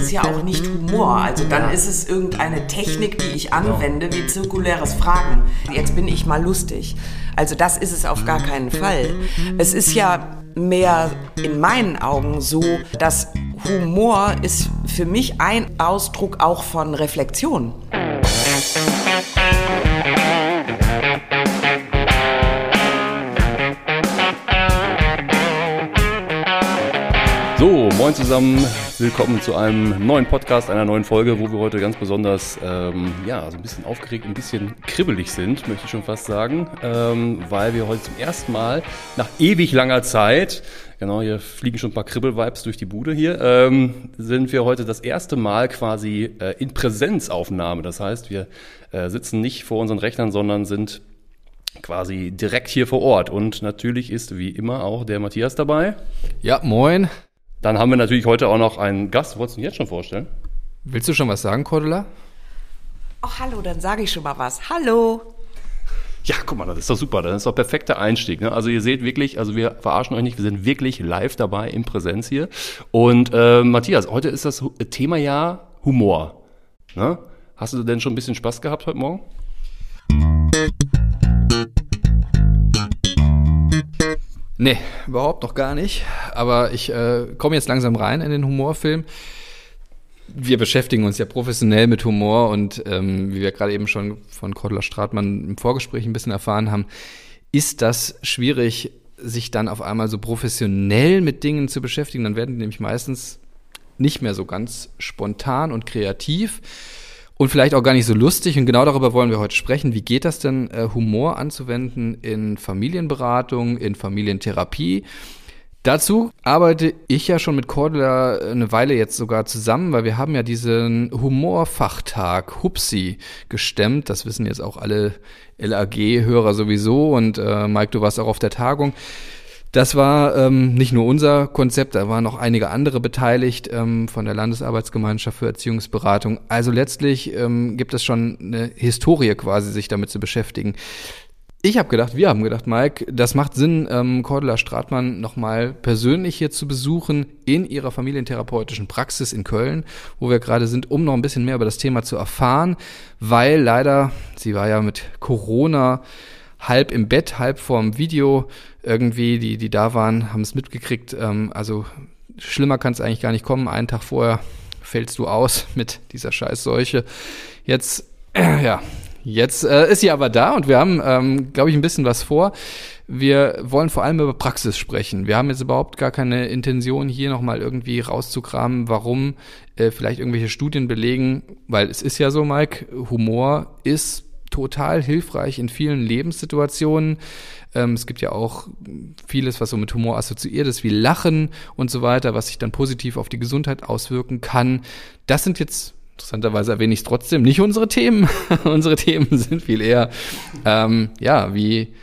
es ja auch nicht Humor. Also dann ist es irgendeine Technik, die ich anwende, wie zirkuläres Fragen. Jetzt bin ich mal lustig. Also das ist es auf gar keinen Fall. Es ist ja mehr in meinen Augen so, dass Humor ist für mich ein Ausdruck auch von Reflexion. So, moin zusammen, willkommen zu einem neuen Podcast, einer neuen Folge, wo wir heute ganz besonders, ähm, ja, so ein bisschen aufgeregt, ein bisschen kribbelig sind, möchte ich schon fast sagen, ähm, weil wir heute zum ersten Mal nach ewig langer Zeit, genau, hier fliegen schon ein paar Kribbel-Vibes durch die Bude hier, ähm, sind wir heute das erste Mal quasi äh, in Präsenzaufnahme. Das heißt, wir äh, sitzen nicht vor unseren Rechnern, sondern sind quasi direkt hier vor Ort. Und natürlich ist wie immer auch der Matthias dabei. Ja, moin. Dann haben wir natürlich heute auch noch einen Gast. Wolltest du ihn jetzt schon vorstellen? Willst du schon was sagen, Cordula? Ach, hallo, dann sage ich schon mal was. Hallo. Ja, guck mal, das ist doch super. Das ist doch perfekter Einstieg. Ne? Also ihr seht wirklich, also wir verarschen euch nicht, wir sind wirklich live dabei in Präsenz hier. Und äh, Matthias, heute ist das Thema ja Humor. Ne? Hast du denn schon ein bisschen Spaß gehabt heute Morgen? Nee, überhaupt noch gar nicht. Aber ich äh, komme jetzt langsam rein in den Humorfilm. Wir beschäftigen uns ja professionell mit Humor und ähm, wie wir gerade eben schon von Cordula Stratmann im Vorgespräch ein bisschen erfahren haben, ist das schwierig, sich dann auf einmal so professionell mit Dingen zu beschäftigen. Dann werden die nämlich meistens nicht mehr so ganz spontan und kreativ und vielleicht auch gar nicht so lustig. Und genau darüber wollen wir heute sprechen. Wie geht das denn, äh, Humor anzuwenden in Familienberatung, in Familientherapie? Dazu arbeite ich ja schon mit Cordula eine Weile jetzt sogar zusammen, weil wir haben ja diesen Humorfachtag Hupsi gestemmt. Das wissen jetzt auch alle LAG-Hörer sowieso und äh, Mike, du warst auch auf der Tagung. Das war ähm, nicht nur unser Konzept, da waren noch einige andere beteiligt ähm, von der Landesarbeitsgemeinschaft für Erziehungsberatung. Also letztlich ähm, gibt es schon eine Historie quasi, sich damit zu beschäftigen. Ich habe gedacht, wir haben gedacht, Mike, das macht Sinn, ähm, Cordula Stratmann nochmal persönlich hier zu besuchen in ihrer familientherapeutischen Praxis in Köln, wo wir gerade sind, um noch ein bisschen mehr über das Thema zu erfahren, weil leider, sie war ja mit Corona halb im Bett, halb vorm Video irgendwie, die, die da waren, haben es mitgekriegt. Ähm, also schlimmer kann es eigentlich gar nicht kommen. Einen Tag vorher fällst du aus mit dieser Scheißseuche. Jetzt, äh, ja, jetzt äh, ist sie aber da und wir haben, ähm, glaube ich, ein bisschen was vor. Wir wollen vor allem über Praxis sprechen. Wir haben jetzt überhaupt gar keine Intention, hier nochmal irgendwie rauszukramen, warum äh, vielleicht irgendwelche Studien belegen, weil es ist ja so, Mike, Humor ist total hilfreich in vielen Lebenssituationen. Ähm, es gibt ja auch vieles, was so mit Humor assoziiert ist, wie Lachen und so weiter, was sich dann positiv auf die Gesundheit auswirken kann. Das sind jetzt interessanterweise erwähne ich es trotzdem nicht unsere Themen. unsere Themen sind viel eher, ähm, ja, wie,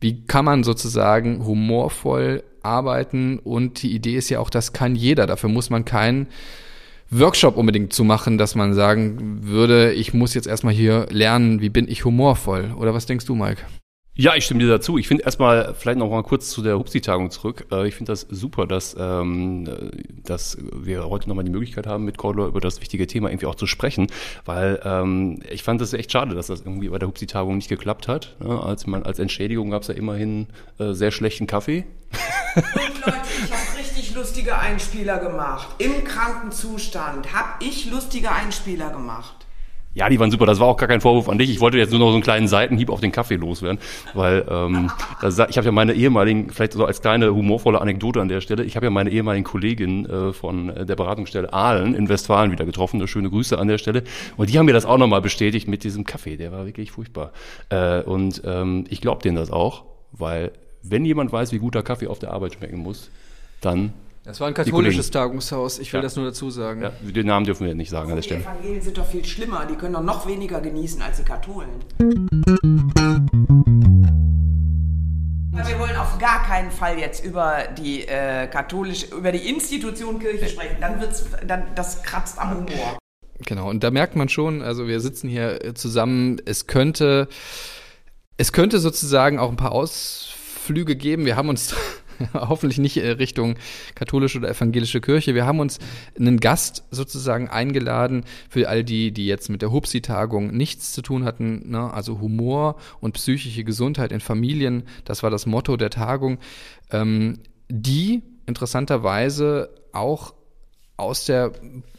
wie kann man sozusagen humorvoll arbeiten und die Idee ist ja auch, das kann jeder. Dafür muss man keinen Workshop unbedingt zu machen, dass man sagen würde, ich muss jetzt erstmal hier lernen, wie bin ich humorvoll. Oder was denkst du, Mike? Ja, ich stimme dir dazu. Ich finde erstmal vielleicht noch mal kurz zu der Hupsi-Tagung zurück. Äh, ich finde das super, dass, ähm, dass wir heute noch mal die Möglichkeit haben, mit Cordula über das wichtige Thema irgendwie auch zu sprechen, weil ähm, ich fand es echt schade, dass das irgendwie bei der Hupsi-Tagung nicht geklappt hat. Ja, als man als Entschädigung gab es ja immerhin äh, sehr schlechten Kaffee. Und Leute, ich habe richtig lustige Einspieler gemacht. Im kranken Zustand habe ich lustige Einspieler gemacht. Ja, die waren super. Das war auch gar kein Vorwurf an dich. Ich wollte jetzt nur noch so einen kleinen Seitenhieb auf den Kaffee loswerden, weil ähm, das, ich habe ja meine ehemaligen, vielleicht so als kleine humorvolle Anekdote an der Stelle, ich habe ja meine ehemaligen Kollegin äh, von der Beratungsstelle Aalen in Westfalen wieder getroffen. Schöne Grüße an der Stelle. Und die haben mir das auch nochmal bestätigt mit diesem Kaffee. Der war wirklich furchtbar. Äh, und ähm, ich glaube denen das auch, weil wenn jemand weiß, wie guter Kaffee auf der Arbeit schmecken muss, dann das war ein katholisches Tagungshaus, ich will ja. das nur dazu sagen. Ja, den Namen dürfen wir nicht sagen an der Stelle. Die Evangelien sind doch viel schlimmer, die können doch noch weniger genießen als die Katholen. Wir wollen auf gar keinen Fall jetzt über die äh, katholische, über die Institution Kirche sprechen. Dann wird's, dann das kratzt am Humor. Genau, und da merkt man schon, also wir sitzen hier äh, zusammen, es könnte, es könnte sozusagen auch ein paar Ausflüge geben. Wir haben uns hoffentlich nicht äh, Richtung katholische oder evangelische Kirche. Wir haben uns einen Gast sozusagen eingeladen für all die, die jetzt mit der Hupsi-Tagung nichts zu tun hatten. Ne? Also Humor und psychische Gesundheit in Familien, das war das Motto der Tagung. Ähm, die interessanterweise auch aus der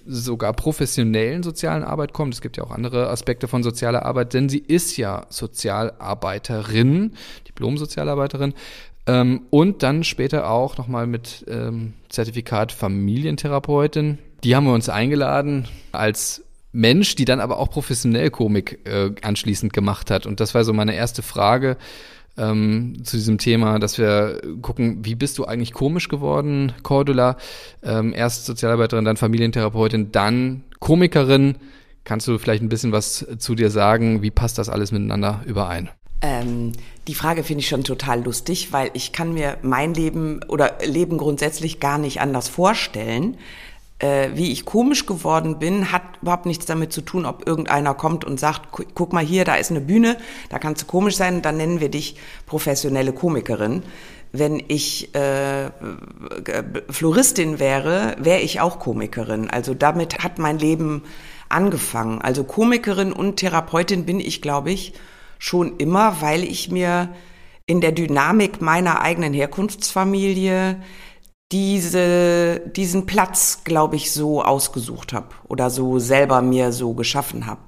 sogar professionellen sozialen Arbeit kommt. Es gibt ja auch andere Aspekte von sozialer Arbeit, denn sie ist ja Sozialarbeiterin, Diplom-Sozialarbeiterin ähm, und dann später auch nochmal mit ähm, Zertifikat Familientherapeutin. Die haben wir uns eingeladen als Mensch, die dann aber auch professionell Komik äh, anschließend gemacht hat. Und das war so meine erste Frage ähm, zu diesem Thema, dass wir gucken, wie bist du eigentlich komisch geworden, Cordula? Ähm, erst Sozialarbeiterin, dann Familientherapeutin, dann Komikerin. Kannst du vielleicht ein bisschen was zu dir sagen? Wie passt das alles miteinander überein? Ähm, die Frage finde ich schon total lustig, weil ich kann mir mein Leben oder Leben grundsätzlich gar nicht anders vorstellen äh, wie ich komisch geworden bin, hat überhaupt nichts damit zu tun, ob irgendeiner kommt und sagt, guck mal hier, da ist eine Bühne, da kannst du komisch sein, dann nennen wir dich professionelle Komikerin. Wenn ich äh, Floristin wäre, wäre ich auch Komikerin. Also damit hat mein Leben angefangen. Also Komikerin und Therapeutin bin ich, glaube ich, schon immer, weil ich mir in der Dynamik meiner eigenen Herkunftsfamilie diese, diesen Platz, glaube ich, so ausgesucht habe oder so selber mir so geschaffen habe.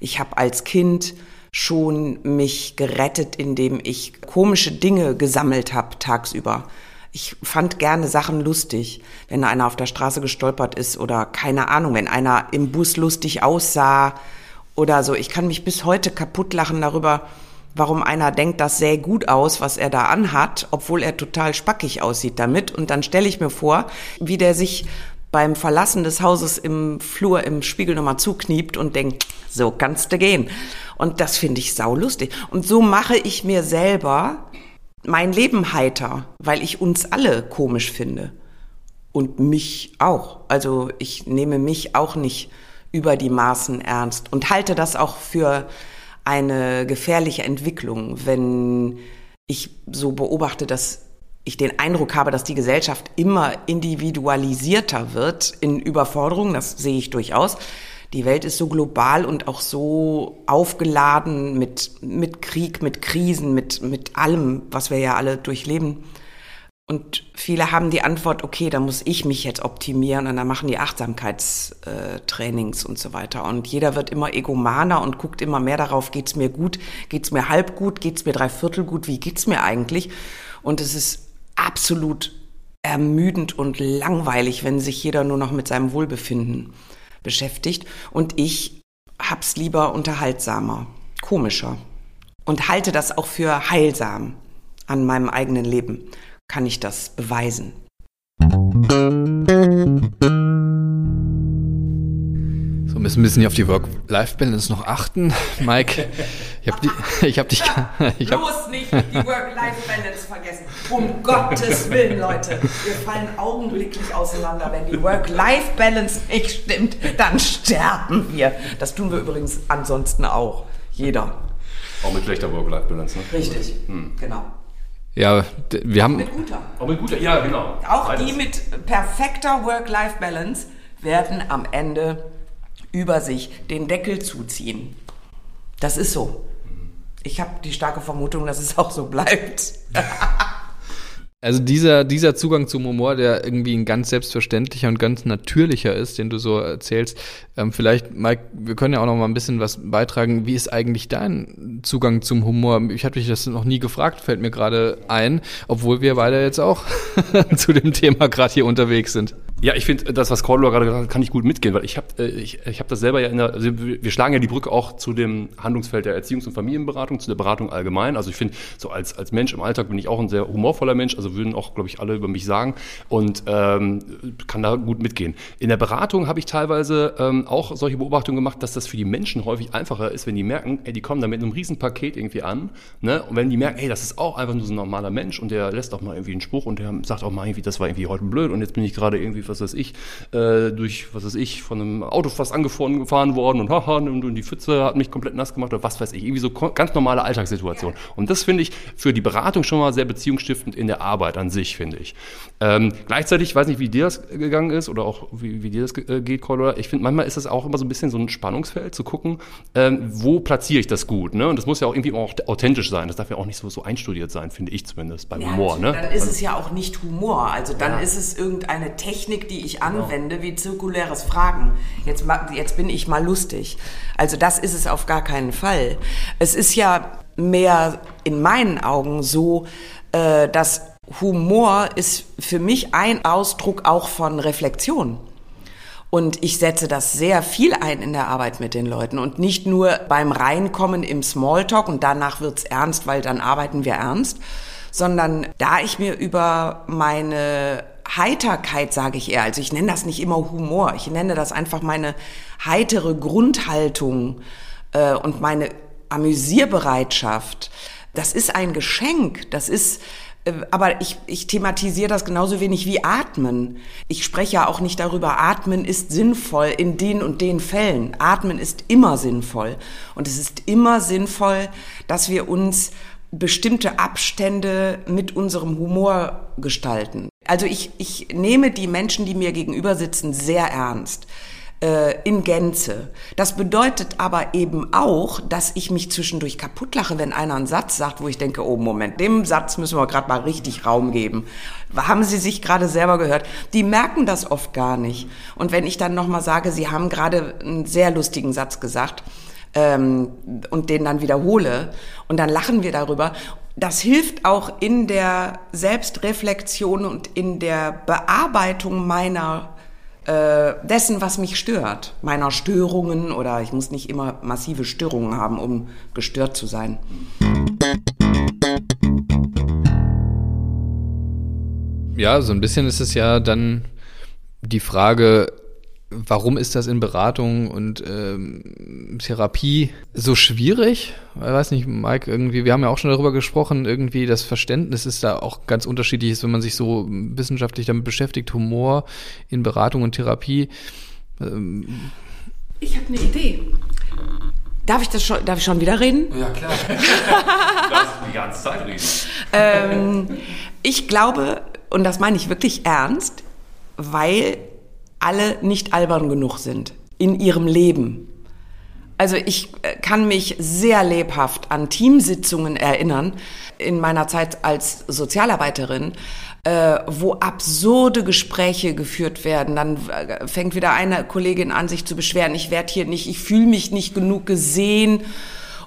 Ich habe als Kind schon mich gerettet, indem ich komische Dinge gesammelt habe tagsüber. Ich fand gerne Sachen lustig, wenn einer auf der Straße gestolpert ist oder keine Ahnung, wenn einer im Bus lustig aussah oder so. Ich kann mich bis heute kaputt lachen darüber, warum einer denkt, das sähe gut aus, was er da anhat, obwohl er total spackig aussieht damit. Und dann stelle ich mir vor, wie der sich beim Verlassen des Hauses im Flur im Spiegel nochmal zukniept und denkt, so kannst du gehen. Und das finde ich saulustig. Und so mache ich mir selber mein Leben heiter, weil ich uns alle komisch finde. Und mich auch. Also ich nehme mich auch nicht über die Maßen ernst und halte das auch für eine gefährliche Entwicklung, wenn ich so beobachte, dass ich den Eindruck habe, dass die Gesellschaft immer individualisierter wird in Überforderung. Das sehe ich durchaus. Die Welt ist so global und auch so aufgeladen mit, mit Krieg, mit Krisen, mit, mit allem, was wir ja alle durchleben. Und viele haben die Antwort, okay, da muss ich mich jetzt optimieren und dann machen die Achtsamkeitstrainings und so weiter. Und jeder wird immer egomaner und guckt immer mehr darauf, geht's mir gut, geht's mir halb gut, geht's mir dreiviertel gut, wie geht's mir eigentlich? Und es ist absolut ermüdend und langweilig, wenn sich jeder nur noch mit seinem Wohlbefinden beschäftigt. Und ich hab's lieber unterhaltsamer, komischer und halte das auch für heilsam an meinem eigenen Leben kann ich das beweisen. So, müssen ein bisschen auf die Work-Life-Balance noch achten. Mike, ich habe hab dich... Ich hab Bloß nicht die Work-Life-Balance vergessen. Um Gottes Willen, Leute. Wir fallen augenblicklich auseinander. Wenn die Work-Life-Balance nicht stimmt, dann sterben wir. Das tun wir übrigens ansonsten auch. Jeder. Auch mit schlechter Work-Life-Balance, ne? Richtig, hm. genau. Ja, wir haben. Mit guter. Auch mit guter, ja, genau. Auch Beides. die mit perfekter Work-Life-Balance werden am Ende über sich den Deckel zuziehen. Das ist so. Ich habe die starke Vermutung, dass es auch so bleibt. Also dieser, dieser Zugang zum Humor, der irgendwie ein ganz selbstverständlicher und ganz natürlicher ist, den du so erzählst. Ähm, vielleicht, Mike, wir können ja auch noch mal ein bisschen was beitragen. Wie ist eigentlich dein Zugang zum Humor? Ich hatte dich das noch nie gefragt, fällt mir gerade ein, obwohl wir beide jetzt auch zu dem Thema gerade hier unterwegs sind. Ja, ich finde, das, was Cordula gerade gesagt hat, kann ich gut mitgehen, weil ich habe äh, ich, ich hab das selber ja in der, also wir schlagen ja die Brücke auch zu dem Handlungsfeld der Erziehungs- und Familienberatung, zu der Beratung allgemein. Also ich finde, so als, als Mensch im Alltag bin ich auch ein sehr humorvoller Mensch, also würden auch, glaube ich, alle über mich sagen und ähm, kann da gut mitgehen. In der Beratung habe ich teilweise ähm, auch solche Beobachtungen gemacht, dass das für die Menschen häufig einfacher ist, wenn die merken, ey, die kommen da mit einem riesen Paket irgendwie an, ne? Und wenn die merken, ey, das ist auch einfach nur so ein normaler Mensch und der lässt auch mal irgendwie einen Spruch und der sagt auch mal irgendwie, das war irgendwie heute blöd und jetzt bin ich gerade irgendwie was weiß ich, äh, durch, was weiß ich, von einem Auto fast angefahren gefahren worden und haha, und, und die Pfütze hat mich komplett nass gemacht oder was weiß ich. Irgendwie so ganz normale Alltagssituation. Und das finde ich für die Beratung schon mal sehr beziehungsstiftend in der Arbeit an sich, finde ich. Ähm, gleichzeitig, weiß nicht, wie dir das gegangen ist oder auch wie, wie dir das äh, geht, Cordula. Ich finde, manchmal ist das auch immer so ein bisschen so ein Spannungsfeld, zu gucken, ähm, wo platziere ich das gut. Ne? Und das muss ja auch irgendwie auch authentisch sein. Das darf ja auch nicht so, so einstudiert sein, finde ich zumindest beim ja, Humor. Ne? Dann ist es ja auch nicht Humor. Also dann ja. ist es irgendeine Technik, die ich genau. anwende, genau. wie zirkuläres Fragen. Jetzt, jetzt bin ich mal lustig. Also das ist es auf gar keinen Fall. Es ist ja mehr in meinen Augen so, äh, dass Humor ist für mich ein Ausdruck auch von Reflexion. Und ich setze das sehr viel ein in der Arbeit mit den Leuten und nicht nur beim Reinkommen im Smalltalk und danach wird's ernst, weil dann arbeiten wir ernst, sondern da ich mir über meine Heiterkeit, sage ich eher, also ich nenne das nicht immer Humor, ich nenne das einfach meine heitere Grundhaltung äh, und meine Amüsierbereitschaft. Das ist ein Geschenk, das ist äh, aber ich, ich thematisiere das genauso wenig wie Atmen. Ich spreche ja auch nicht darüber, Atmen ist sinnvoll in den und den Fällen. Atmen ist immer sinnvoll. Und es ist immer sinnvoll, dass wir uns bestimmte Abstände mit unserem Humor gestalten. Also ich, ich nehme die Menschen, die mir gegenüber sitzen, sehr ernst äh, in Gänze. Das bedeutet aber eben auch, dass ich mich zwischendurch kaputt lache, wenn einer einen Satz sagt, wo ich denke, oh Moment, dem Satz müssen wir gerade mal richtig Raum geben. Haben Sie sich gerade selber gehört? Die merken das oft gar nicht. Und wenn ich dann nochmal sage, Sie haben gerade einen sehr lustigen Satz gesagt, ähm, und den dann wiederhole und dann lachen wir darüber. Das hilft auch in der Selbstreflexion und in der Bearbeitung meiner äh, dessen, was mich stört, meiner Störungen oder ich muss nicht immer massive Störungen haben, um gestört zu sein. Ja, so ein bisschen ist es ja dann die Frage, Warum ist das in Beratung und ähm, Therapie so schwierig? Ich weiß nicht, Mike, irgendwie, wir haben ja auch schon darüber gesprochen, irgendwie das Verständnis ist da auch ganz unterschiedlich, ist, wenn man sich so wissenschaftlich damit beschäftigt, Humor in Beratung und Therapie. Ähm. Ich habe eine Idee. Darf ich das schon, darf ich schon wieder reden? Ja, klar. Darfst die ganze Zeit reden. Ähm, ich glaube, und das meine ich wirklich ernst, weil alle nicht albern genug sind in ihrem Leben. Also ich äh, kann mich sehr lebhaft an Teamsitzungen erinnern in meiner Zeit als Sozialarbeiterin, äh, wo absurde Gespräche geführt werden. Dann äh, fängt wieder eine Kollegin an, sich zu beschweren, ich werde hier nicht, ich fühle mich nicht genug gesehen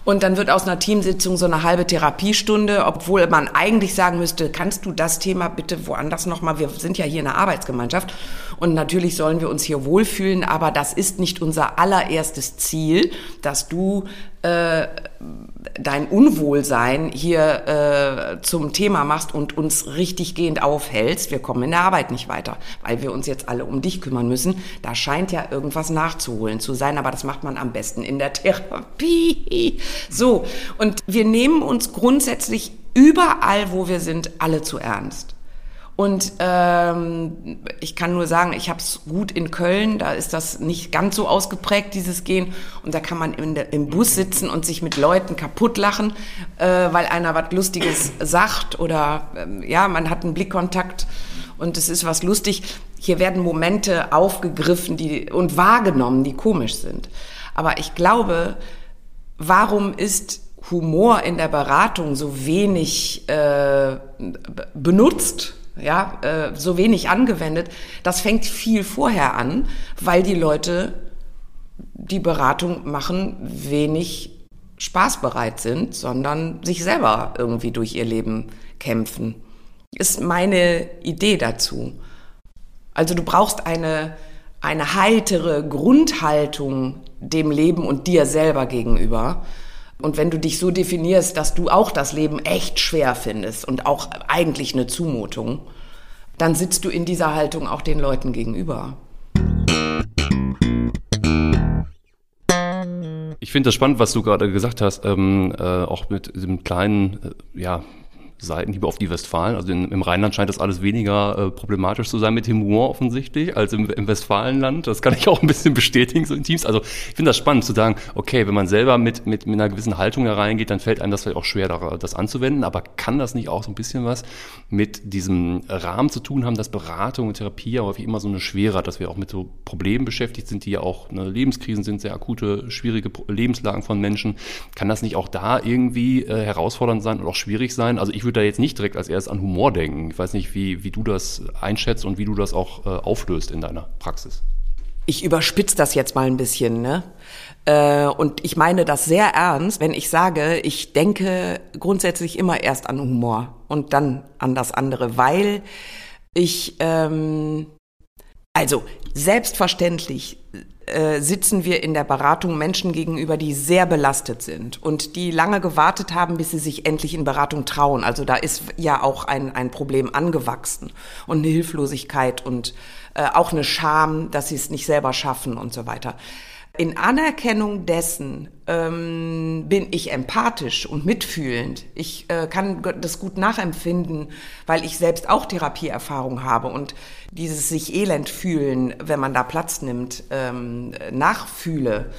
und dann wird aus einer Teamsitzung so eine halbe Therapiestunde, obwohl man eigentlich sagen müsste, kannst du das Thema bitte woanders nochmal, wir sind ja hier in einer Arbeitsgemeinschaft und natürlich sollen wir uns hier wohlfühlen, aber das ist nicht unser allererstes Ziel, dass du äh, dein Unwohlsein hier äh, zum Thema machst und uns richtig gehend aufhältst, wir kommen in der Arbeit nicht weiter, weil wir uns jetzt alle um dich kümmern müssen. Da scheint ja irgendwas nachzuholen zu sein, aber das macht man am besten in der Therapie. So, und wir nehmen uns grundsätzlich überall, wo wir sind, alle zu ernst. Und ähm, ich kann nur sagen, ich habe es gut in Köln, da ist das nicht ganz so ausgeprägt, dieses Gehen. Und da kann man der, im Bus sitzen und sich mit Leuten kaputt lachen, äh, weil einer was Lustiges sagt oder äh, ja, man hat einen Blickkontakt und es ist was lustig. Hier werden Momente aufgegriffen die, und wahrgenommen, die komisch sind. Aber ich glaube, warum ist Humor in der Beratung so wenig äh, benutzt? Ja, äh, so wenig angewendet. Das fängt viel vorher an, weil die Leute, die Beratung machen, wenig spaßbereit sind, sondern sich selber irgendwie durch ihr Leben kämpfen. Ist meine Idee dazu. Also du brauchst eine, eine heitere Grundhaltung dem Leben und dir selber gegenüber. Und wenn du dich so definierst, dass du auch das Leben echt schwer findest und auch eigentlich eine Zumutung, dann sitzt du in dieser Haltung auch den Leuten gegenüber. Ich finde das spannend, was du gerade gesagt hast, ähm, äh, auch mit diesem kleinen, äh, ja, Seiten, Hiebe auf die Westfalen. Also in, im Rheinland scheint das alles weniger äh, problematisch zu sein mit dem Humor offensichtlich als im, im Westfalenland. Das kann ich auch ein bisschen bestätigen, so in Teams. Also ich finde das spannend zu sagen, okay, wenn man selber mit, mit, mit einer gewissen Haltung hereingeht, dann fällt einem das vielleicht auch schwer, das anzuwenden. Aber kann das nicht auch so ein bisschen was mit diesem Rahmen zu tun haben, dass Beratung und Therapie ja häufig immer so eine Schwere hat, dass wir auch mit so Problemen beschäftigt sind, die ja auch ne, Lebenskrisen sind, sehr akute, schwierige Lebenslagen von Menschen. Kann das nicht auch da irgendwie äh, herausfordernd sein und auch schwierig sein? Also ich würde da jetzt nicht direkt als erstes an Humor denken. Ich weiß nicht, wie, wie du das einschätzt und wie du das auch äh, auflöst in deiner Praxis. Ich überspitze das jetzt mal ein bisschen, ne? Äh, und ich meine das sehr ernst, wenn ich sage, ich denke grundsätzlich immer erst an Humor und dann an das andere, weil ich, ähm, also selbstverständlich äh, sitzen wir in der Beratung Menschen gegenüber, die sehr belastet sind und die lange gewartet haben, bis sie sich endlich in Beratung trauen. Also da ist ja auch ein, ein Problem angewachsen und eine Hilflosigkeit und äh, auch eine Scham, dass sie es nicht selber schaffen und so weiter. In Anerkennung dessen ähm, bin ich empathisch und mitfühlend. Ich äh, kann das gut nachempfinden, weil ich selbst auch Therapieerfahrung habe und dieses sich elend fühlen, wenn man da Platz nimmt, ähm, nachfühle.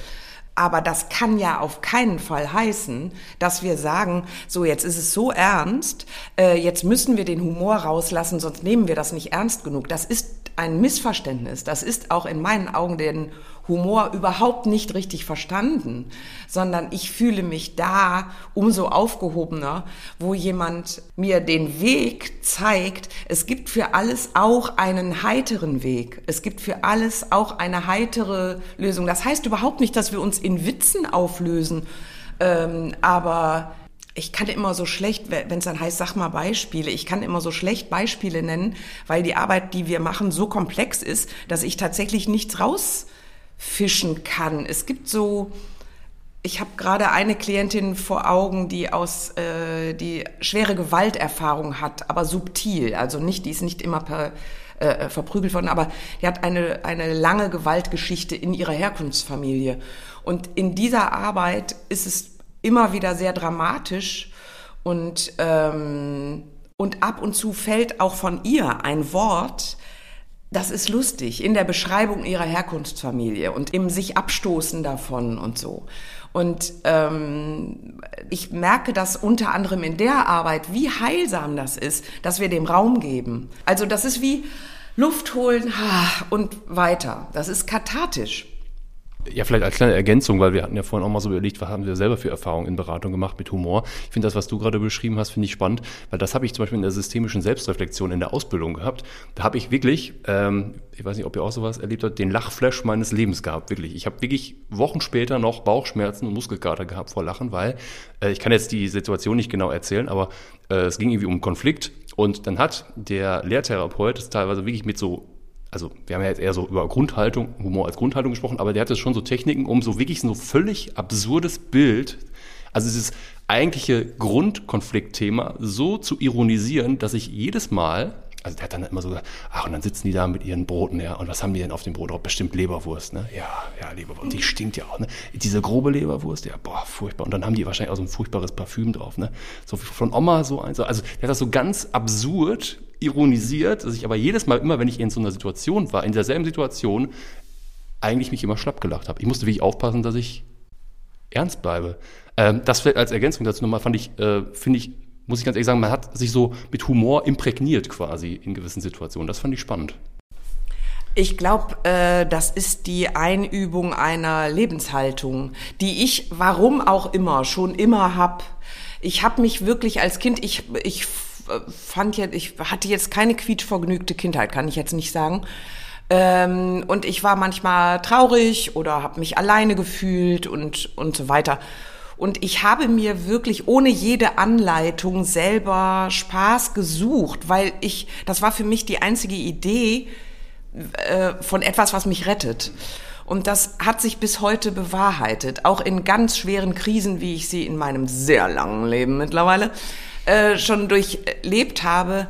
Aber das kann ja auf keinen Fall heißen, dass wir sagen, so jetzt ist es so ernst, äh, jetzt müssen wir den Humor rauslassen, sonst nehmen wir das nicht ernst genug. Das ist ein Missverständnis. Das ist auch in meinen Augen den Humor überhaupt nicht richtig verstanden, sondern ich fühle mich da umso aufgehobener, wo jemand mir den Weg zeigt. Es gibt für alles auch einen heiteren Weg. Es gibt für alles auch eine heitere Lösung. Das heißt überhaupt nicht, dass wir uns in Witzen auflösen, ähm, aber ich kann immer so schlecht, wenn es dann heißt, sag mal Beispiele, ich kann immer so schlecht Beispiele nennen, weil die Arbeit, die wir machen, so komplex ist, dass ich tatsächlich nichts raus fischen kann. Es gibt so, ich habe gerade eine Klientin vor Augen, die aus äh, die schwere Gewalterfahrung hat, aber subtil, also nicht, die ist nicht immer per, äh, verprügelt worden, aber die hat eine eine lange Gewaltgeschichte in ihrer Herkunftsfamilie und in dieser Arbeit ist es immer wieder sehr dramatisch und ähm, und ab und zu fällt auch von ihr ein Wort, das ist lustig in der Beschreibung ihrer Herkunftsfamilie und im sich abstoßen davon und so. Und ähm, ich merke das unter anderem in der Arbeit, wie heilsam das ist, dass wir dem Raum geben. Also das ist wie Luft holen und weiter. Das ist kathartisch. Ja, vielleicht als kleine Ergänzung, weil wir hatten ja vorhin auch mal so überlegt, was haben wir selber für Erfahrungen in Beratung gemacht mit Humor. Ich finde das, was du gerade beschrieben hast, finde ich spannend, weil das habe ich zum Beispiel in der systemischen Selbstreflexion in der Ausbildung gehabt. Da habe ich wirklich, ähm, ich weiß nicht, ob ihr auch sowas erlebt habt, den Lachflash meines Lebens gehabt, wirklich. Ich habe wirklich Wochen später noch Bauchschmerzen und Muskelkater gehabt vor Lachen, weil äh, ich kann jetzt die Situation nicht genau erzählen, aber äh, es ging irgendwie um einen Konflikt und dann hat der Lehrtherapeut es teilweise wirklich mit so also wir haben ja jetzt eher so über Grundhaltung, Humor als Grundhaltung gesprochen, aber der hatte schon so Techniken, um so wirklich so völlig absurdes Bild, also dieses eigentliche Grundkonfliktthema so zu ironisieren, dass ich jedes Mal, also der hat dann immer so gesagt, ach, und dann sitzen die da mit ihren Broten, ja, und was haben die denn auf dem Brot drauf? Bestimmt Leberwurst, ne? Ja, ja, Leberwurst. Die stinkt ja auch, ne? Diese grobe Leberwurst, ja, boah, furchtbar. Und dann haben die wahrscheinlich auch so ein furchtbares Parfüm drauf, ne? So von Oma so eins. Also der hat das so ganz absurd ironisiert, dass ich aber jedes Mal, immer wenn ich in so einer Situation war, in derselben Situation, eigentlich mich immer schlapp gelacht habe. Ich musste wirklich aufpassen, dass ich ernst bleibe. Ähm, das vielleicht als Ergänzung dazu nochmal fand ich, äh, finde ich, muss ich ganz ehrlich sagen, man hat sich so mit Humor imprägniert quasi in gewissen Situationen. Das fand ich spannend. Ich glaube, äh, das ist die Einübung einer Lebenshaltung, die ich, warum auch immer, schon immer hab. Ich habe mich wirklich als Kind, ich, ich fand jetzt, ich hatte jetzt keine quietschvergnügte Kindheit, kann ich jetzt nicht sagen. Ähm, und ich war manchmal traurig oder habe mich alleine gefühlt und, und so weiter. Und ich habe mir wirklich ohne jede Anleitung selber Spaß gesucht, weil ich, das war für mich die einzige Idee äh, von etwas, was mich rettet. Und das hat sich bis heute bewahrheitet, auch in ganz schweren Krisen, wie ich sie in meinem sehr langen Leben mittlerweile äh, schon durchlebt habe,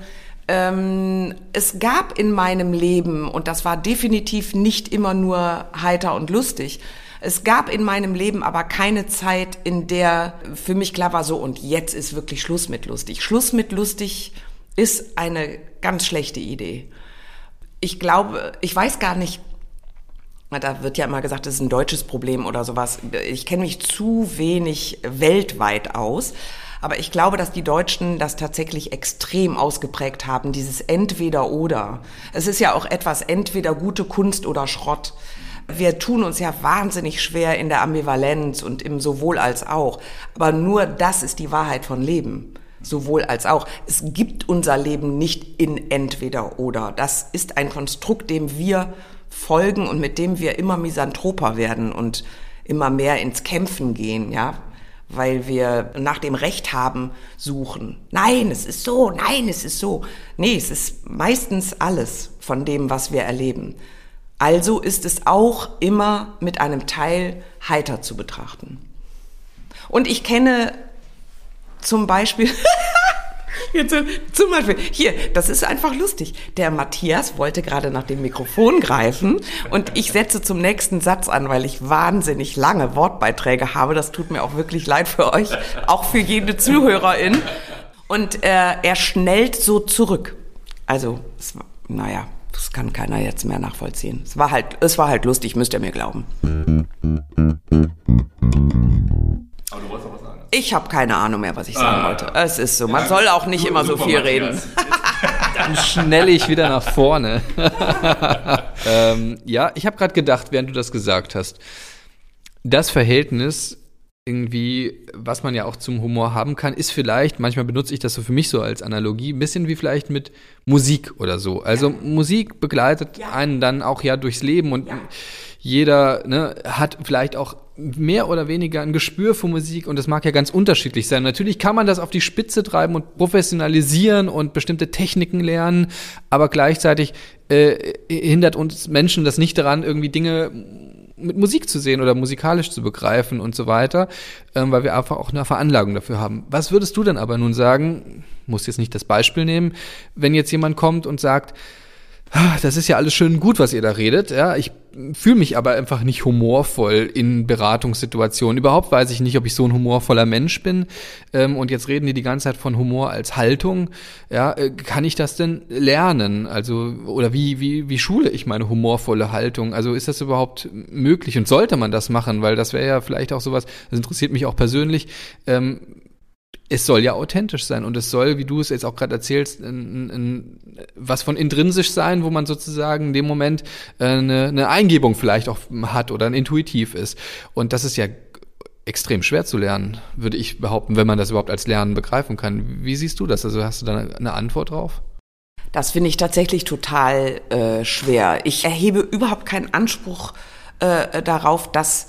Ähm, es gab in meinem Leben, und das war definitiv nicht immer nur heiter und lustig, es gab in meinem Leben aber keine Zeit, in der für mich klar war, so und jetzt ist wirklich Schluss mit lustig. Schluss mit lustig ist eine ganz schlechte Idee. Ich glaube, ich weiß gar nicht, da wird ja immer gesagt, das ist ein deutsches Problem oder sowas. Ich kenne mich zu wenig weltweit aus. Aber ich glaube, dass die Deutschen das tatsächlich extrem ausgeprägt haben, dieses Entweder-Oder. Es ist ja auch etwas entweder gute Kunst oder Schrott. Wir tun uns ja wahnsinnig schwer in der Ambivalenz und im sowohl als auch. Aber nur das ist die Wahrheit von Leben. Sowohl als auch. Es gibt unser Leben nicht in entweder oder. Das ist ein Konstrukt, dem wir folgen und mit dem wir immer misanthroper werden und immer mehr ins Kämpfen gehen, ja weil wir nach dem Recht haben suchen. Nein, es ist so, nein, es ist so. Nee, es ist meistens alles von dem, was wir erleben. Also ist es auch immer mit einem Teil heiter zu betrachten. Und ich kenne zum Beispiel Jetzt, zum Beispiel, hier, das ist einfach lustig. Der Matthias wollte gerade nach dem Mikrofon greifen und ich setze zum nächsten Satz an, weil ich wahnsinnig lange Wortbeiträge habe. Das tut mir auch wirklich leid für euch, auch für jede Zuhörerin. Und äh, er schnellt so zurück. Also, es, naja, das kann keiner jetzt mehr nachvollziehen. Es war halt, es war halt lustig, müsst ihr mir glauben. Ich habe keine Ahnung mehr, was ich sagen ah. wollte. Es ist so. Man ja, soll auch nicht immer so viel reden. Dann schnelle ich wieder nach vorne. ähm, ja, ich habe gerade gedacht, während du das gesagt hast, das Verhältnis irgendwie, was man ja auch zum Humor haben kann, ist vielleicht, manchmal benutze ich das so für mich so als Analogie, ein bisschen wie vielleicht mit Musik oder so. Also ja. Musik begleitet ja. einen dann auch ja durchs Leben und ja. jeder ne, hat vielleicht auch mehr oder weniger ein Gespür für Musik und das mag ja ganz unterschiedlich sein. Natürlich kann man das auf die Spitze treiben und professionalisieren und bestimmte Techniken lernen, aber gleichzeitig äh, hindert uns Menschen das nicht daran, irgendwie Dinge mit Musik zu sehen oder musikalisch zu begreifen und so weiter, ähm, weil wir einfach auch eine Veranlagung dafür haben. Was würdest du denn aber nun sagen, muss jetzt nicht das Beispiel nehmen, wenn jetzt jemand kommt und sagt, das ist ja alles schön gut, was ihr da redet. Ja, ich fühle mich aber einfach nicht humorvoll in Beratungssituationen. Überhaupt weiß ich nicht, ob ich so ein humorvoller Mensch bin. Ähm, und jetzt reden die die ganze Zeit von Humor als Haltung. Ja, äh, kann ich das denn lernen? Also oder wie wie wie schule ich meine humorvolle Haltung? Also ist das überhaupt möglich und sollte man das machen? Weil das wäre ja vielleicht auch sowas. Das interessiert mich auch persönlich. Es soll ja authentisch sein und es soll, wie du es jetzt auch gerade erzählst, ein, ein, was von intrinsisch sein, wo man sozusagen in dem Moment äh, eine, eine Eingebung vielleicht auch hat oder ein intuitiv ist. Und das ist ja extrem schwer zu lernen, würde ich behaupten, wenn man das überhaupt als Lernen begreifen kann. Wie siehst du das? Also hast du da eine Antwort drauf? Das finde ich tatsächlich total äh, schwer. Ich erhebe überhaupt keinen Anspruch äh, darauf, dass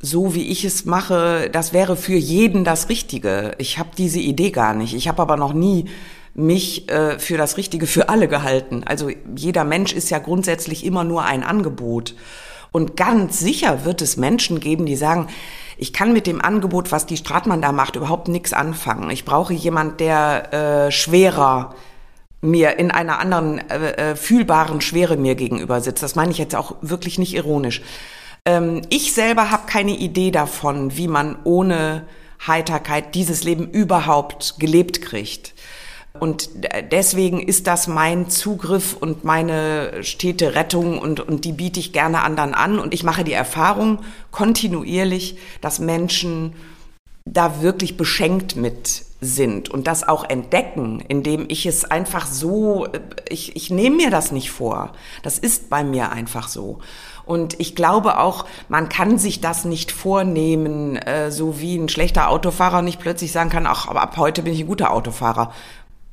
so wie ich es mache, das wäre für jeden das Richtige. Ich habe diese Idee gar nicht. Ich habe aber noch nie mich äh, für das Richtige für alle gehalten. Also jeder Mensch ist ja grundsätzlich immer nur ein Angebot. Und ganz sicher wird es Menschen geben, die sagen, ich kann mit dem Angebot, was die Stratmann da macht, überhaupt nichts anfangen. Ich brauche jemand, der äh, schwerer mir in einer anderen äh, äh fühlbaren Schwere mir gegenüber sitzt. Das meine ich jetzt auch wirklich nicht ironisch. Ähm, ich selber habe keine Idee davon, wie man ohne Heiterkeit dieses Leben überhaupt gelebt kriegt. Und deswegen ist das mein Zugriff und meine stete Rettung und, und die biete ich gerne anderen an. Und ich mache die Erfahrung kontinuierlich, dass Menschen da wirklich beschenkt mit sind und das auch entdecken, indem ich es einfach so, ich, ich nehme mir das nicht vor. Das ist bei mir einfach so. Und ich glaube auch, man kann sich das nicht vornehmen, äh, so wie ein schlechter Autofahrer nicht plötzlich sagen kann, ach, aber ab heute bin ich ein guter Autofahrer.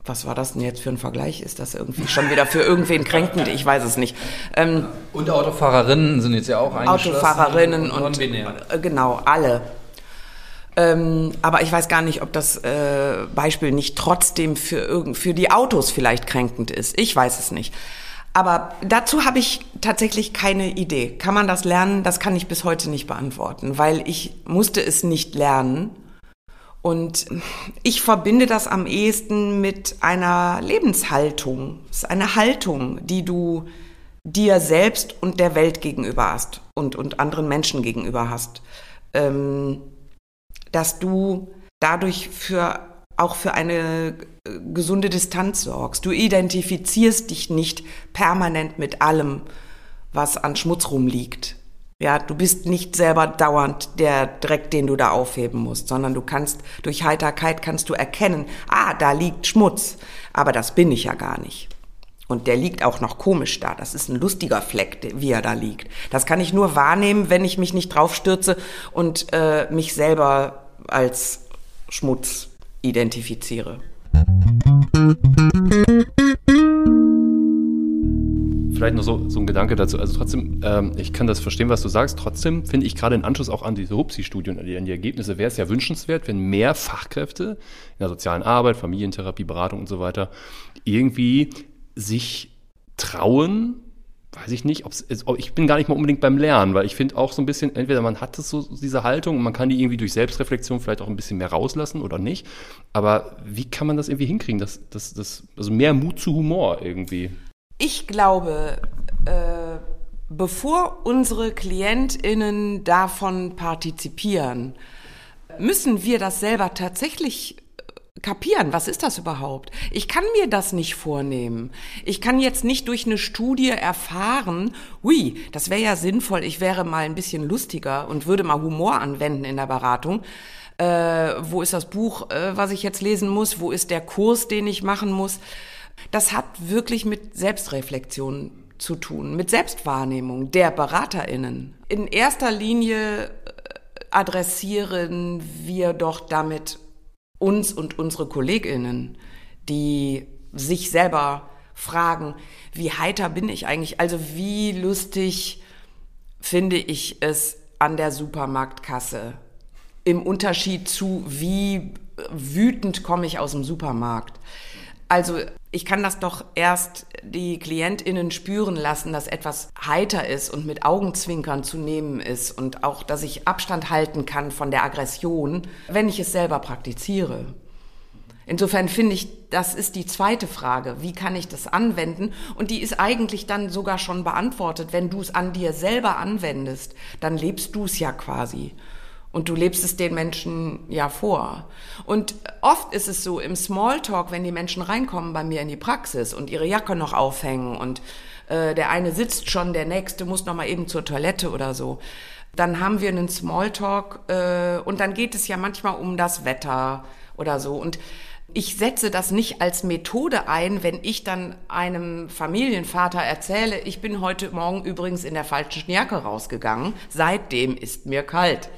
Was war das denn jetzt für ein Vergleich? Ist das irgendwie schon wieder für irgendwen kränkend? Ich weiß es nicht. Ähm, und Autofahrerinnen sind jetzt ja auch Autofahrerinnen und, und äh, genau, alle. Ähm, aber ich weiß gar nicht, ob das äh, Beispiel nicht trotzdem für, für die Autos vielleicht kränkend ist. Ich weiß es nicht. Aber dazu habe ich tatsächlich keine Idee. Kann man das lernen? Das kann ich bis heute nicht beantworten, weil ich musste es nicht lernen. Und ich verbinde das am ehesten mit einer Lebenshaltung. Es ist eine Haltung, die du dir selbst und der Welt gegenüber hast und, und anderen Menschen gegenüber hast. Ähm, dass du dadurch für auch für eine äh, gesunde Distanz sorgst. Du identifizierst dich nicht permanent mit allem, was an Schmutz rumliegt. Ja, du bist nicht selber dauernd der Dreck, den du da aufheben musst, sondern du kannst durch Heiterkeit kannst du erkennen, ah, da liegt Schmutz, aber das bin ich ja gar nicht. Und der liegt auch noch komisch da. Das ist ein lustiger Fleck, wie er da liegt. Das kann ich nur wahrnehmen, wenn ich mich nicht draufstürze und äh, mich selber als Schmutz identifiziere. Vielleicht noch so, so ein Gedanke dazu. Also trotzdem, ähm, ich kann das verstehen, was du sagst. Trotzdem finde ich gerade in Anschluss auch an diese Hupsi-Studie und an an die Ergebnisse wäre es ja wünschenswert, wenn mehr Fachkräfte in der sozialen Arbeit, Familientherapie, Beratung und so weiter irgendwie sich trauen, weiß ich nicht, ich bin gar nicht mal unbedingt beim Lernen, weil ich finde auch so ein bisschen, entweder man hat das so, diese Haltung und man kann die irgendwie durch Selbstreflexion vielleicht auch ein bisschen mehr rauslassen oder nicht. Aber wie kann man das irgendwie hinkriegen? Das, das, das, also mehr Mut zu Humor irgendwie. Ich glaube, äh, bevor unsere KlientInnen davon partizipieren, müssen wir das selber tatsächlich kapieren, was ist das überhaupt? Ich kann mir das nicht vornehmen. Ich kann jetzt nicht durch eine Studie erfahren, hui, das wäre ja sinnvoll, ich wäre mal ein bisschen lustiger und würde mal Humor anwenden in der Beratung. Äh, wo ist das Buch, äh, was ich jetzt lesen muss? Wo ist der Kurs, den ich machen muss? Das hat wirklich mit Selbstreflexion zu tun, mit Selbstwahrnehmung der BeraterInnen. In erster Linie äh, adressieren wir doch damit uns und unsere Kolleginnen, die sich selber fragen, wie heiter bin ich eigentlich? Also wie lustig finde ich es an der Supermarktkasse? Im Unterschied zu, wie wütend komme ich aus dem Supermarkt? Also ich kann das doch erst die Klientinnen spüren lassen, dass etwas heiter ist und mit Augenzwinkern zu nehmen ist und auch, dass ich Abstand halten kann von der Aggression, wenn ich es selber praktiziere. Insofern finde ich, das ist die zweite Frage. Wie kann ich das anwenden? Und die ist eigentlich dann sogar schon beantwortet. Wenn du es an dir selber anwendest, dann lebst du es ja quasi. Und du lebst es den Menschen ja vor. Und oft ist es so im Smalltalk, wenn die Menschen reinkommen bei mir in die Praxis und ihre Jacke noch aufhängen und äh, der eine sitzt schon, der nächste muss noch mal eben zur Toilette oder so. Dann haben wir einen Smalltalk äh, und dann geht es ja manchmal um das Wetter oder so. Und ich setze das nicht als Methode ein, wenn ich dann einem Familienvater erzähle, ich bin heute Morgen übrigens in der falschen Jacke rausgegangen, seitdem ist mir kalt.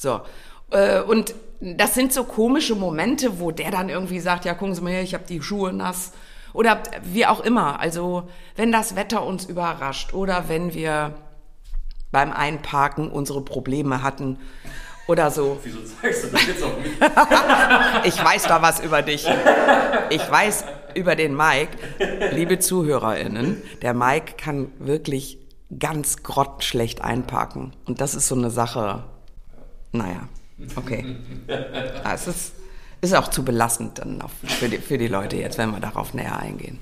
So. Äh, und das sind so komische Momente, wo der dann irgendwie sagt, ja, gucken Sie mal her, ich habe die Schuhe nass. Oder wie auch immer. Also wenn das Wetter uns überrascht oder wenn wir beim Einparken unsere Probleme hatten oder so. Wieso zeigst du das jetzt auf mich? ich weiß da was über dich. Ich weiß über den Mike. Liebe ZuhörerInnen, der Mike kann wirklich ganz grottenschlecht einparken. Und das ist so eine Sache, naja, okay. Ah, es ist, ist auch zu belastend dann für, die, für die Leute jetzt, wenn wir darauf näher eingehen.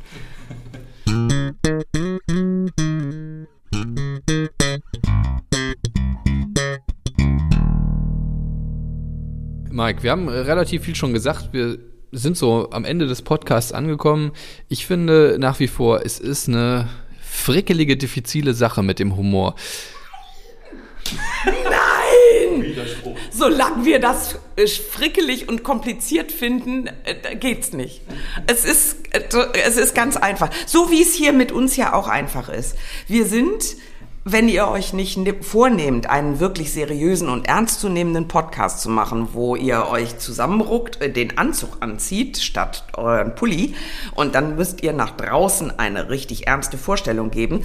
Mike, wir haben relativ viel schon gesagt. Wir sind so am Ende des Podcasts angekommen. Ich finde nach wie vor, es ist eine frickelige, diffizile Sache mit dem Humor. Solange wir das äh, frickelig und kompliziert finden, äh, geht's nicht. Es ist, äh, es ist ganz einfach. So wie es hier mit uns ja auch einfach ist. Wir sind, wenn ihr euch nicht vornehmt, einen wirklich seriösen und ernstzunehmenden Podcast zu machen, wo ihr euch zusammenruckt, den Anzug anzieht statt euren Pulli und dann müsst ihr nach draußen eine richtig ernste Vorstellung geben,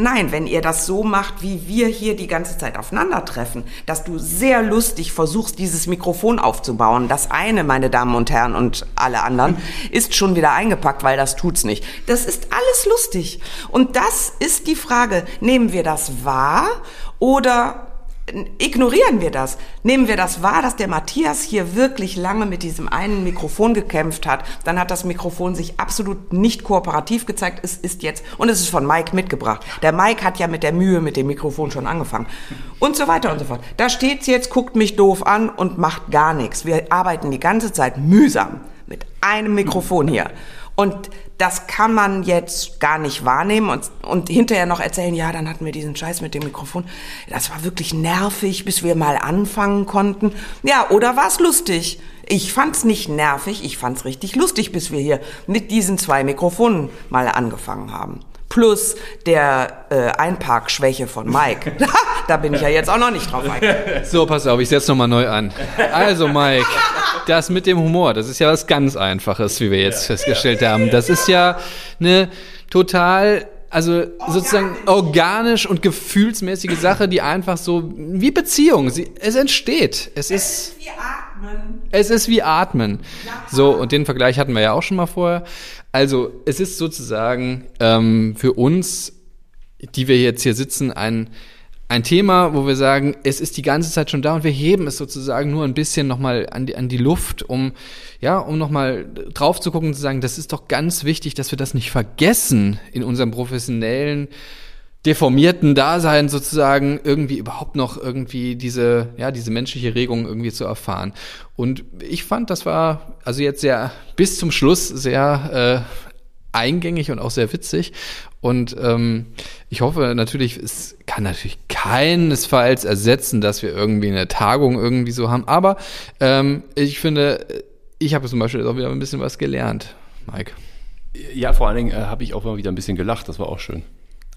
Nein, wenn ihr das so macht, wie wir hier die ganze Zeit aufeinandertreffen, dass du sehr lustig versuchst, dieses Mikrofon aufzubauen. Das eine, meine Damen und Herren und alle anderen, ist schon wieder eingepackt, weil das tut's nicht. Das ist alles lustig. Und das ist die Frage, nehmen wir das wahr oder ignorieren wir das. Nehmen wir das wahr, dass der Matthias hier wirklich lange mit diesem einen Mikrofon gekämpft hat. Dann hat das Mikrofon sich absolut nicht kooperativ gezeigt. Es ist jetzt, und es ist von Mike mitgebracht. Der Mike hat ja mit der Mühe mit dem Mikrofon schon angefangen. Und so weiter und so fort. Da steht's jetzt, guckt mich doof an und macht gar nichts. Wir arbeiten die ganze Zeit mühsam mit einem Mikrofon hier. Und das kann man jetzt gar nicht wahrnehmen und, und hinterher noch erzählen, ja, dann hatten wir diesen Scheiß mit dem Mikrofon. Das war wirklich nervig, bis wir mal anfangen konnten. Ja, oder war es lustig? Ich fand's nicht nervig, ich fand's richtig lustig, bis wir hier mit diesen zwei Mikrofonen mal angefangen haben plus der äh, Einparkschwäche von Mike. da bin ich ja jetzt auch noch nicht drauf eingegangen. So, pass auf, ich setze nochmal neu an. Also, Mike, das mit dem Humor, das ist ja was ganz Einfaches, wie wir jetzt festgestellt haben. Das ist ja eine total also sozusagen organisch und gefühlsmäßige Sache, die einfach so wie Beziehung, sie, es entsteht. Es, es ist, ist wie atmen. Es ist wie atmen. So und den Vergleich hatten wir ja auch schon mal vorher. Also es ist sozusagen ähm, für uns, die wir jetzt hier sitzen, ein ein Thema, wo wir sagen, es ist die ganze Zeit schon da und wir heben es sozusagen nur ein bisschen nochmal an die, an die Luft, um, ja, um nochmal drauf zu gucken und zu sagen, das ist doch ganz wichtig, dass wir das nicht vergessen in unserem professionellen, deformierten Dasein sozusagen irgendwie überhaupt noch irgendwie diese, ja, diese menschliche Regung irgendwie zu erfahren. Und ich fand, das war also jetzt sehr bis zum Schluss sehr äh, eingängig und auch sehr witzig. Und ähm, ich hoffe natürlich, es kann natürlich keinesfalls ersetzen, dass wir irgendwie eine Tagung irgendwie so haben. Aber ähm, ich finde, ich habe zum Beispiel auch wieder ein bisschen was gelernt, Mike. Ja, vor allen Dingen äh, habe ich auch mal wieder ein bisschen gelacht. Das war auch schön.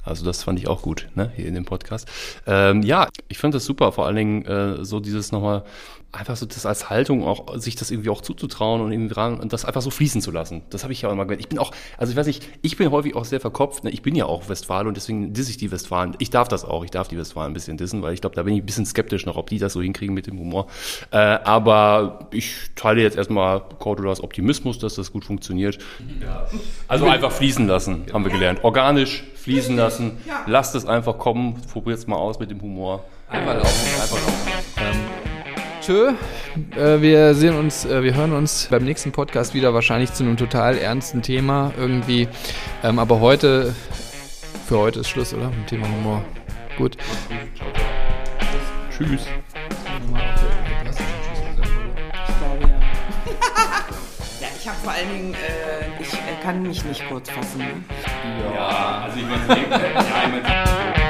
Also das fand ich auch gut, ne, hier in dem Podcast. Ähm, ja, ich fand das super, vor allen Dingen äh, so dieses nochmal einfach so das als Haltung auch, sich das irgendwie auch zuzutrauen und irgendwie dran und das einfach so fließen zu lassen. Das habe ich ja auch immer gemerkt. Ich bin auch, also ich weiß nicht, ich bin häufig auch sehr verkopft. Ne? Ich bin ja auch Westfale und deswegen disse ich die Westfalen. Ich darf das auch, ich darf die Westfalen ein bisschen dissen, weil ich glaube, da bin ich ein bisschen skeptisch noch, ob die das so hinkriegen mit dem Humor. Äh, aber ich teile jetzt erstmal Cordolas Optimismus, dass das gut funktioniert. Ja. Also einfach fließen lassen, haben wir gelernt. Organisch fließen lassen. Lasst es einfach kommen, probiert es mal aus mit dem Humor. Einfach laufen, einfach laufen. Tschö. Äh, wir sehen uns, äh, wir hören uns beim nächsten Podcast wieder, wahrscheinlich zu einem total ernsten Thema irgendwie. Ähm, aber heute, für heute ist Schluss, oder? Mit Thema Humor. Gut. Tschüss. Ja, ich habe vor allen Dingen, äh, ich kann mich nicht kurz fassen. Ne? Ja, also ich meine, ja, ich mein